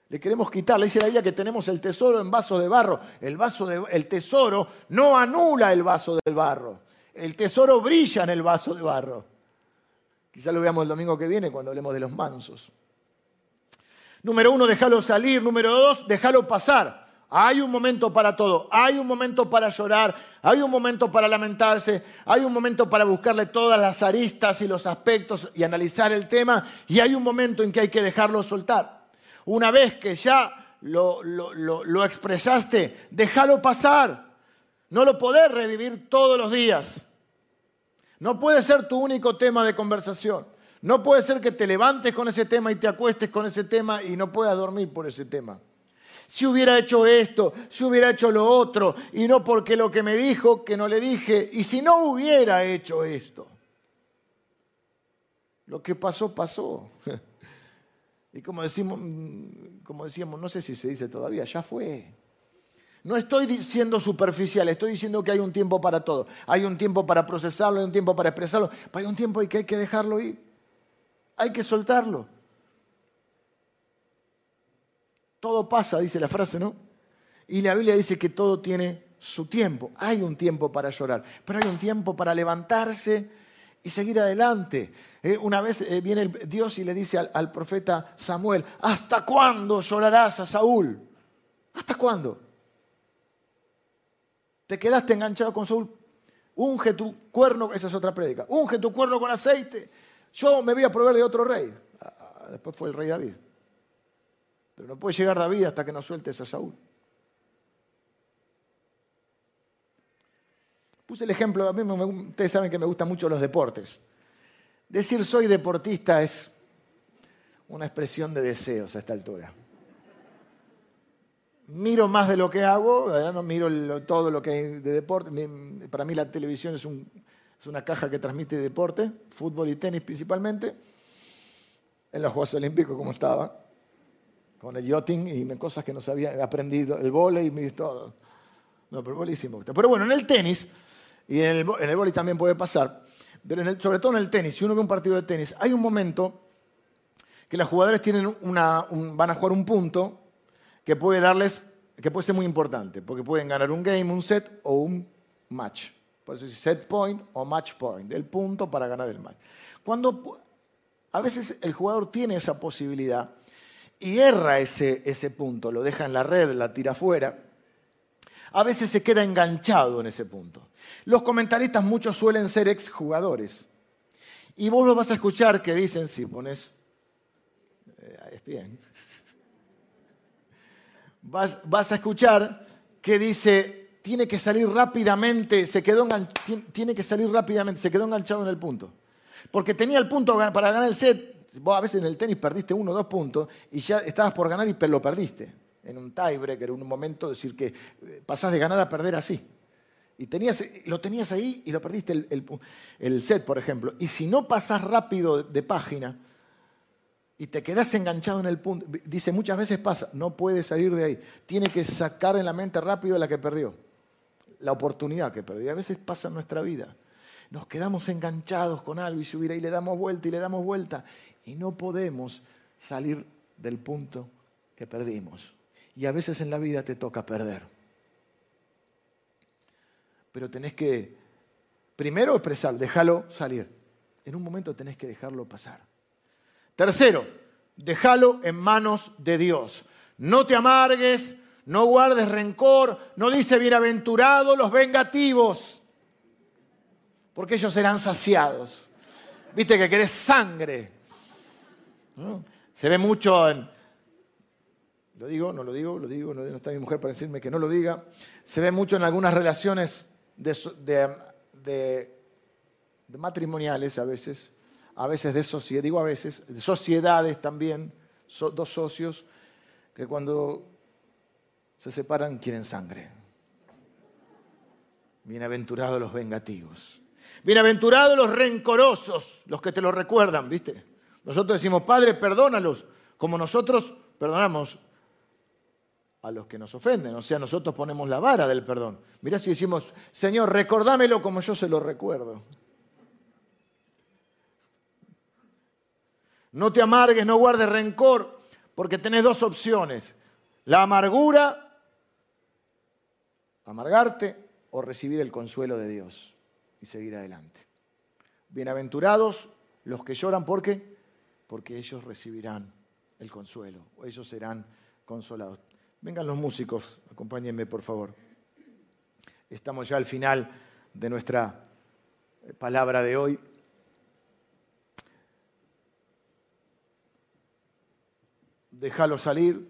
Le queremos quitar. Le dice la Biblia que tenemos el tesoro en vaso de barro. El, vaso el tesoro no anula el vaso del barro. El tesoro brilla en el vaso de barro. Quizá lo veamos el domingo que viene cuando hablemos de los mansos. Número uno, déjalo salir. Número dos, déjalo pasar. Hay un momento para todo. Hay un momento para llorar. Hay un momento para lamentarse. Hay un momento para buscarle todas las aristas y los aspectos y analizar el tema. Y hay un momento en que hay que dejarlo soltar. Una vez que ya lo, expresaste, déjalo pasar. No lo podés revivir todos los días. No puede ser tu único tema de conversación. No puede ser que te levantes con ese tema y te acuestes con ese tema y no puedas dormir por ese tema. Si hubiera hecho esto, si hubiera hecho lo otro, y no porque lo que me dijo, que no le dije, y si no hubiera hecho esto. Lo que pasó, pasó. Y como, decimos, como decíamos, no sé si se dice todavía, ya fue. No estoy siendo superficial, estoy diciendo que hay un tiempo para todo. Hay un tiempo para procesarlo, hay un tiempo para expresarlo, hay un tiempo en que hay que dejarlo ir. Hay que soltarlo. Todo pasa, dice la frase, ¿no? Y la Biblia dice que todo tiene su tiempo. Hay un tiempo para llorar, pero hay un tiempo para levantarse y seguir adelante. Eh, una vez eh, viene Dios y le dice al, profeta Samuel, ¿hasta cuándo llorarás a Saúl? ¿Hasta cuándo? Te quedaste enganchado con Saúl. Unge tu cuerno, esa es otra prédica. Unge tu cuerno con aceite. Yo me voy a proveer de otro rey. Ah, ah, después fue el rey David. Pero no puede llegar David hasta que no sueltes a Saúl. Puse el ejemplo, a mí ustedes saben que me gustan mucho los deportes. Decir soy deportista es una expresión de deseos a esta altura. Miro más de lo que hago, no miro todo lo que hay de deporte. Para mí la televisión es, una caja que transmite deporte, fútbol y tenis principalmente. En los Juegos Olímpicos como estaba, con el yachting y cosas que no sabía, aprendido, el volei y todo. No, pero me gusta. Pero bueno, en el tenis y en el, en el también puede pasar, pero sobre todo en el tenis, si uno ve un partido de tenis, hay un momento que los jugadores tienen una, van a jugar un punto que puede darles, que puede ser muy importante, porque pueden ganar un game, un set o un match. Por eso es set point o match point, el punto para ganar el match. Cuando a veces el jugador tiene esa posibilidad y erra ese, ese punto, lo deja en la red, la tira fuera, a veces se queda enganchado en ese punto. Los comentaristas muchos suelen ser exjugadores. Y vos lo vas a escuchar que dicen, si pones, eh, es bien, vas, vas, a escuchar que dice, tiene que salir rápidamente, se quedó tiene que salir rápidamente, se quedó enganchado en el punto. Porque tenía el punto para ganar el set, vos a veces en el tenis perdiste uno o dos puntos y ya estabas por ganar y lo perdiste en un tiebreaker, en un momento, decir que eh, pasás de ganar a perder así. Y tenías, lo tenías ahí y lo perdiste el, set, por ejemplo. Y si no pasás rápido de, página y te quedás enganchado en el punto, dice muchas veces pasa, no puede salir de ahí. Tiene que sacar en la mente rápido la que perdió, la oportunidad que perdió. A veces pasa en nuestra vida. Nos quedamos enganchados con algo y subir ahí le damos vuelta y le damos vuelta. Y no podemos salir del punto que perdimos. Y a veces en la vida te toca perder. Pero tenés que, primero expresar, déjalo salir. En un momento tenés que dejarlo pasar. Tercero, déjalo en manos de Dios. No te amargues, no guardes rencor, no dice bienaventurados los vengativos, porque ellos serán saciados. Viste que querés sangre. Se ve mucho en, lo digo, no lo digo, lo digo, no está mi mujer para decirme que no lo diga. Se ve mucho en algunas relaciones de, matrimoniales a veces, a veces de sociedad, digo a veces, de sociedades también, dos socios, que cuando se separan quieren sangre. Bienaventurados los vengativos. Bienaventurados los rencorosos, los que te lo recuerdan, ¿viste? Nosotros decimos, Padre, perdónalos, como nosotros perdonamos a los que nos ofenden. O sea, nosotros ponemos la vara del perdón. Mirá si decimos, Señor, recordámelo como yo se lo recuerdo. No te amargues, no guardes rencor, Porque tenés dos opciones. La amargura, amargarte o recibir el consuelo de Dios y seguir adelante. Bienaventurados los que lloran, ¿por qué? Porque ellos recibirán el consuelo, o ellos serán consolados. Vengan los músicos, acompáñenme por favor. Estamos ya al final de nuestra palabra de hoy. Déjalo salir,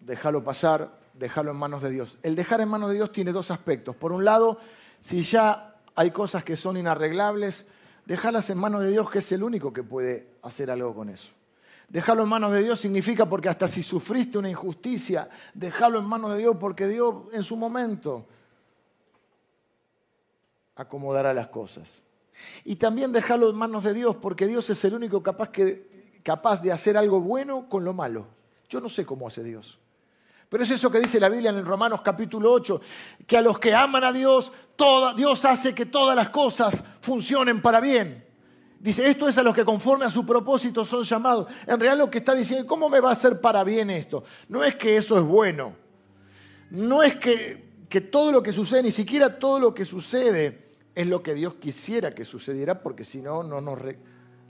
déjalo pasar, déjalo en manos de Dios. El dejar en manos de Dios tiene dos aspectos. Por un lado, si ya hay cosas que son inarreglables, déjalas en manos de Dios, que es el único que puede hacer algo con eso. Dejarlo en manos de Dios significa porque hasta si sufriste una injusticia, déjalo en manos de Dios porque Dios en su momento acomodará las cosas. Y también dejarlo en manos de Dios porque Dios es el único capaz, que, capaz de hacer algo bueno con lo malo. Yo no sé cómo hace Dios. Pero es eso que dice la Biblia en Romanos capítulo 8, que a los que aman a Dios, Dios hace que todas las cosas funcionen para bien. Dice, esto es a los que conforme a su propósito son llamados. En realidad lo que está diciendo, ¿cómo me va a hacer para bien esto? No es que eso es bueno. No es que, que todo lo que sucede, ni siquiera todo lo que sucede es lo que Dios quisiera que sucediera, porque si no, no nos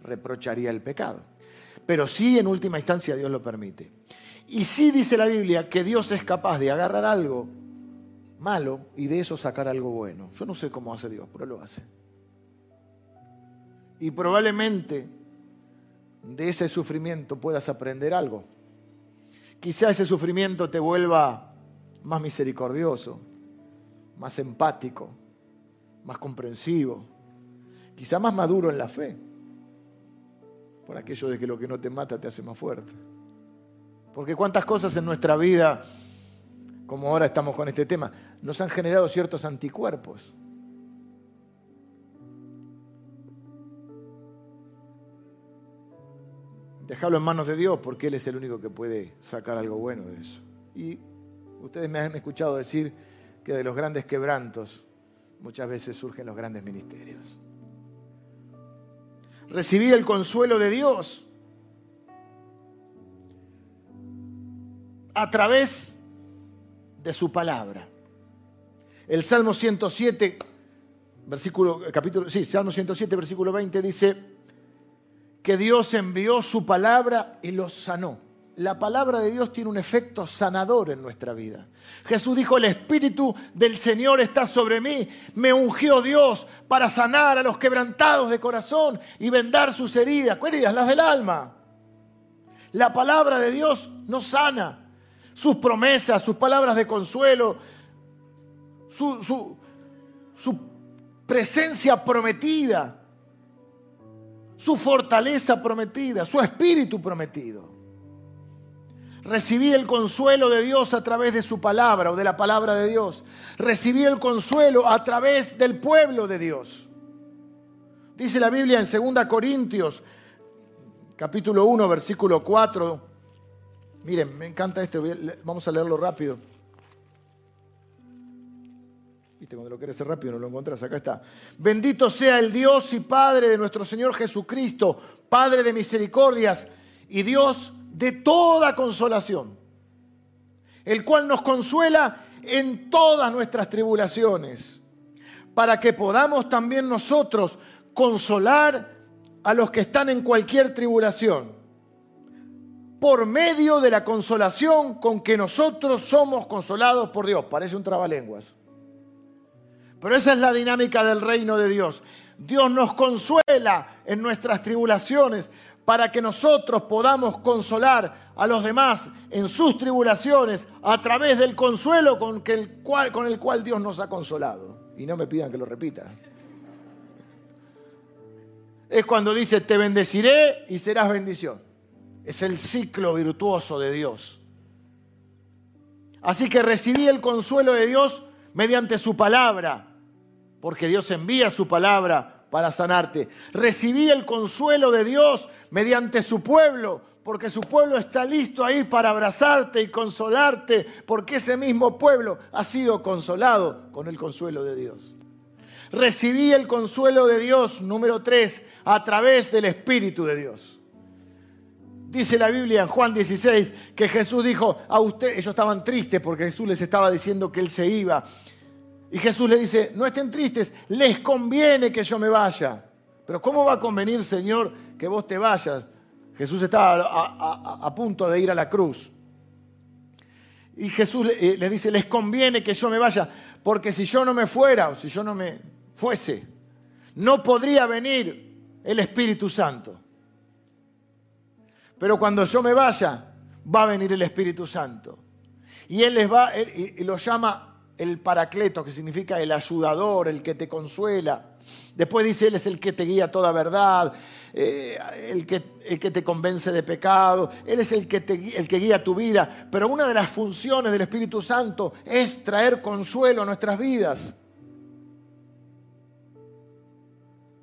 reprocharía el pecado. Pero sí, en última instancia, Dios lo permite. Y sí dice la Biblia que Dios es capaz de agarrar algo malo y de eso sacar algo bueno. Yo no sé cómo hace Dios, pero lo hace. Y probablemente de ese sufrimiento puedas aprender algo. Quizá ese sufrimiento te vuelva más misericordioso, más empático, más comprensivo, quizá más maduro en la fe, por aquello de que lo que no te mata te hace más fuerte. Porque cuántas cosas en nuestra vida, como ahora estamos con este tema, nos han generado ciertos anticuerpos. Dejarlo en manos de Dios porque Él es el único que puede sacar algo bueno de eso. Y ustedes me han escuchado decir que de los grandes quebrantos muchas veces surgen los grandes ministerios. Recibí el consuelo de Dios a través de su palabra. El Salmo 107, versículo, capítulo, sí, Salmo 107, versículo 20 dice, que Dios envió su palabra y los sanó. La palabra de Dios tiene un efecto sanador en nuestra vida. Jesús dijo, el Espíritu del Señor está sobre mí. Me ungió Dios para sanar a los quebrantados de corazón y vendar sus heridas. ¿Qué heridas? Las del alma. La palabra de Dios nos sana. Sus promesas, sus palabras de consuelo, su, su, su presencia prometida su fortaleza prometida, su espíritu prometido. Recibí el consuelo de Dios a través de su palabra o de la palabra de Dios. Recibí el consuelo a través del pueblo de Dios. Dice la Biblia en 2 Corintios, capítulo 1, versículo 4. Miren, me encanta esto, vamos a leerlo rápido. Cuando lo quieres hacer rápido no lo encontrás. Acá está. Bendito sea el Dios y Padre de nuestro Señor Jesucristo, Padre de misericordias y Dios de toda consolación, el cual nos consuela en todas nuestras tribulaciones, para que podamos también nosotros consolar a los que están en cualquier tribulación, por medio de la consolación con que nosotros somos consolados por Dios. Parece un trabalenguas. Pero esa es la dinámica del reino de Dios. Dios nos consuela en nuestras tribulaciones para que nosotros podamos consolar a los demás en sus tribulaciones a través del consuelo con, el cual, con el cual Dios nos ha consolado. Y no me pidan que lo repita. Es cuando dice, te bendeciré y serás bendición. Es el ciclo virtuoso de Dios. Así que recibí el consuelo de Dios mediante su palabra porque Dios envía su palabra para sanarte. Recibí el consuelo de Dios mediante su pueblo, porque su pueblo está listo ahí para abrazarte y consolarte, porque ese mismo pueblo ha sido consolado con el consuelo de Dios. Recibí el consuelo de Dios, número tres, a través del Espíritu de Dios. Dice la Biblia en Juan 16 que Jesús dijo a usted, ellos estaban tristes porque Jesús les estaba diciendo que él se iba. Y Jesús le dice, no estén tristes, les conviene que yo me vaya. Pero ¿cómo va a convenir, Señor, que vos te vayas? Jesús estaba a, punto de ir a la cruz. Y Jesús le, le dice, les conviene que yo me vaya, porque si yo no me fuera o si yo no me fuese, no podría venir el Espíritu Santo. Pero cuando yo me vaya, va a venir el Espíritu Santo. Y Él les va, y lo llama el paracleto, que significa el ayudador, el que te consuela. Después dice, Él es el que te guía toda verdad, eh, el, que, el, que, te convence de pecado, Él es el que, te, el que guía tu vida. Pero una de las funciones del Espíritu Santo es traer consuelo a nuestras vidas.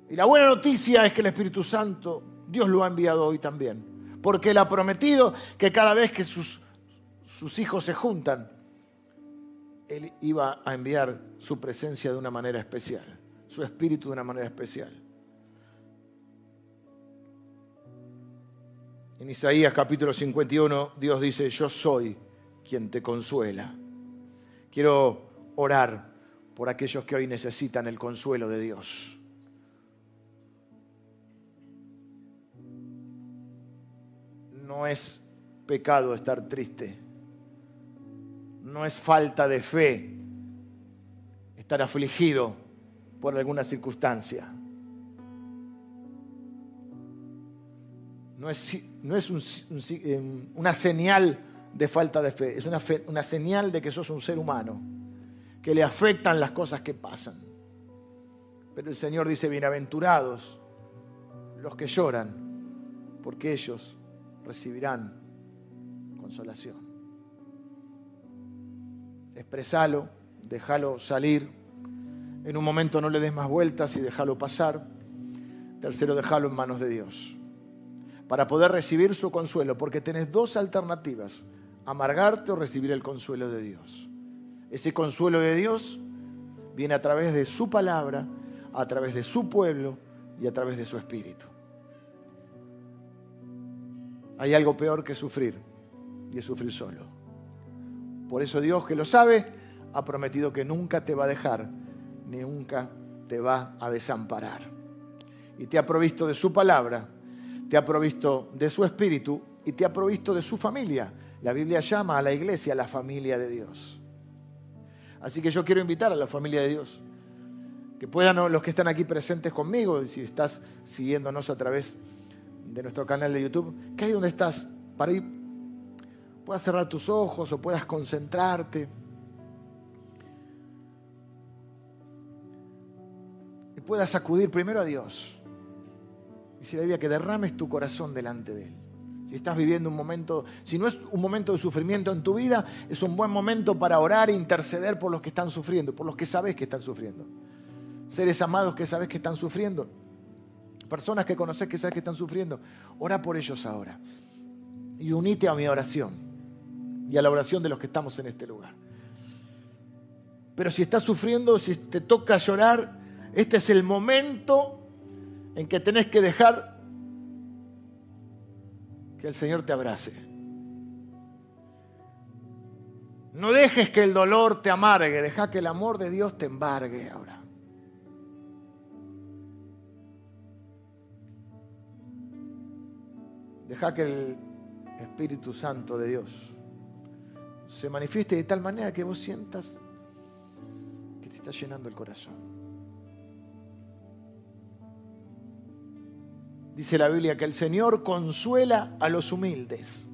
Y la buena noticia es que el Espíritu Santo, Dios lo ha enviado hoy también porque Él ha prometido que cada vez que sus, sus hijos se juntan, Él iba a enviar su presencia de una manera especial, su espíritu de una manera especial. En Isaías capítulo 51 Dios dice, yo soy quien te consuela. Quiero orar por aquellos que hoy necesitan el consuelo de Dios. no es pecado estar triste. No es falta de fe estar afligido por alguna circunstancia. No es, no es em, una señal de falta de fe, es una, una señal de que sos un ser humano, que le afectan las cosas que pasan. Pero el Señor dice, bienaventurados los que lloran, porque ellos recibirán consolación. Expresalo, déjalo salir. En un momento no le des más vueltas y déjalo pasar. Tercero, déjalo en manos de Dios. Para poder recibir su consuelo, porque tenés dos alternativas, amargarte o recibir el consuelo de Dios. Ese consuelo de Dios viene a través de su palabra, a través de su pueblo y a través de su espíritu. Hay algo peor que sufrir y es sufrir solo. Por eso Dios que lo sabe ha prometido que nunca te va a dejar ni nunca te va a desamparar. Y te ha provisto de su palabra, te ha provisto de su espíritu y te ha provisto de su familia. La Biblia llama a la iglesia la familia de Dios. Así que yo quiero invitar a la familia de Dios que puedan los que están aquí presentes conmigo, si estás siguiéndonos a través de nuestro canal de YouTube, que ahí donde estás, para ir, puedas cerrar tus ojos o puedas concentrarte. Y puedas acudir primero a Dios. Y si la Biblia que derrames tu corazón delante de Él. Si estás viviendo un momento, si no es un momento de sufrimiento en tu vida, es un buen momento para orar e interceder por los que están sufriendo, por los que sabes que están sufriendo. Seres amados que sabes que están sufriendo personas que conoces que sabes que están sufriendo, ora por ellos ahora. Y unite a mi oración y a la oración de los que estamos en este lugar. Pero si estás sufriendo, si te toca llorar, este es el momento en que tenés que dejar que el Señor te abrace. No dejes que el dolor te amargue, deja que el amor de Dios te embargue ahora. Deja que el Espíritu Santo de Dios se manifieste de tal manera que vos sientas que te está llenando el corazón. Dice la Biblia que el Señor consuela a los humildes.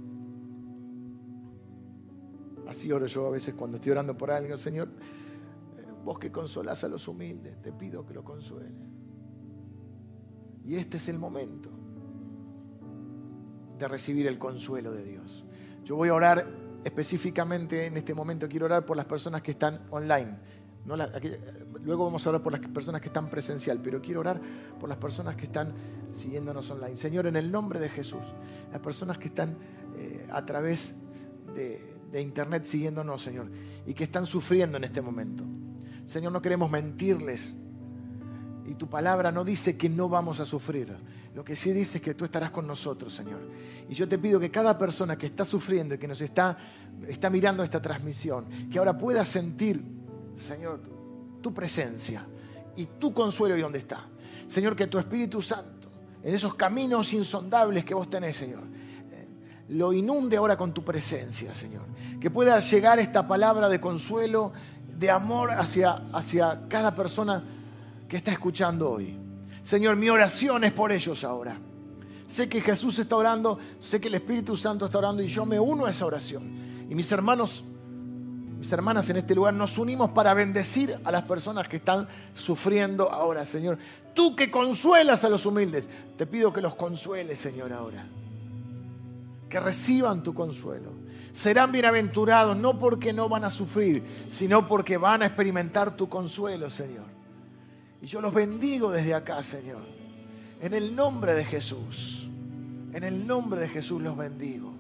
Así oro yo a veces cuando estoy orando por alguien, Señor, eh, vos que consolás a los humildes, te pido que lo consueles. Y este es el momento de recibir el consuelo de Dios. Yo voy a orar específicamente en este momento, quiero orar por las personas que están online. luego vamos a orar por las personas que están presencial, pero quiero orar por las personas que están siguiéndonos online. Señor, en el nombre de Jesús, las personas que están eh, a través de, de internet siguiéndonos, Señor, y que están sufriendo en este momento. Señor, no queremos mentirles Y tu palabra no dice que no vamos a sufrir. Lo que sí dice es que tú estarás con nosotros, Señor. Y yo te pido que cada persona que está sufriendo y que nos está, está mirando esta transmisión, que ahora pueda sentir, Señor, tu presencia y tu consuelo y dónde está. Señor, que tu Espíritu Santo, en esos caminos insondables que vos tenés, Señor, eh, lo inunde ahora con tu presencia, Señor. Que pueda llegar esta palabra de consuelo, de amor hacia, hacia cada persona que está escuchando hoy. Señor, mi oración es por ellos ahora. Sé que Jesús está orando, sé que el Espíritu Santo está orando y yo me uno a esa oración. Y mis hermanos, mis hermanas en este lugar, nos unimos para bendecir a las personas que están sufriendo ahora, Señor. Tú que consuelas a los humildes, te pido que los consueles, Señor, ahora. Que reciban tu consuelo. Serán bienaventurados no porque no van a sufrir, sino porque van a experimentar tu consuelo, Señor. Y yo los bendigo desde acá, Señor. En el nombre de Jesús. En el nombre de Jesús los bendigo.